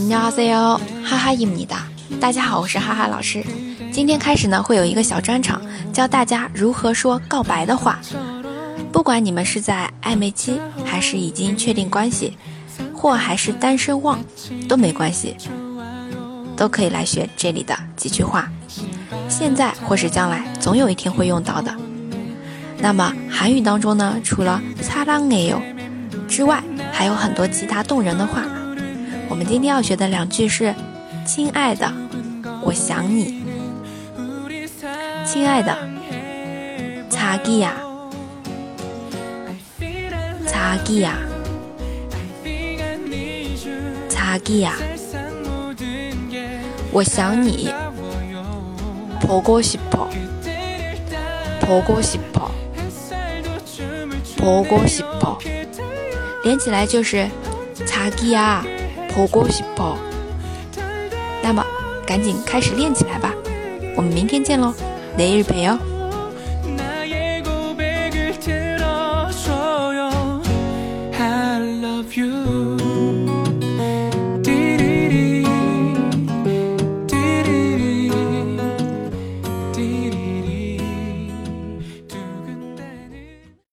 C O，哈哈伊米达，大家好，我是哈哈老师。今天开始呢，会有一个小专场，教大家如何说告白的话。不管你们是在暧昧期，还是已经确定关系，或还是单身汪，都没关系，都可以来学这里的几句话。现在或是将来，总有一天会用到的。那么韩语当中呢，除了사랑해요之外，还有很多其他动人的话。 我们今天要学的两句是：“亲爱的，我想你。”亲爱的，자기 야， 자기 야， 자기 야， 我想你。보고싶 어， 보고싶 어， 보고싶 어， 连起来就是자기 야。 火锅细胞。那么，赶紧开始练起来吧！我们明天见喽，雷日陪哦。you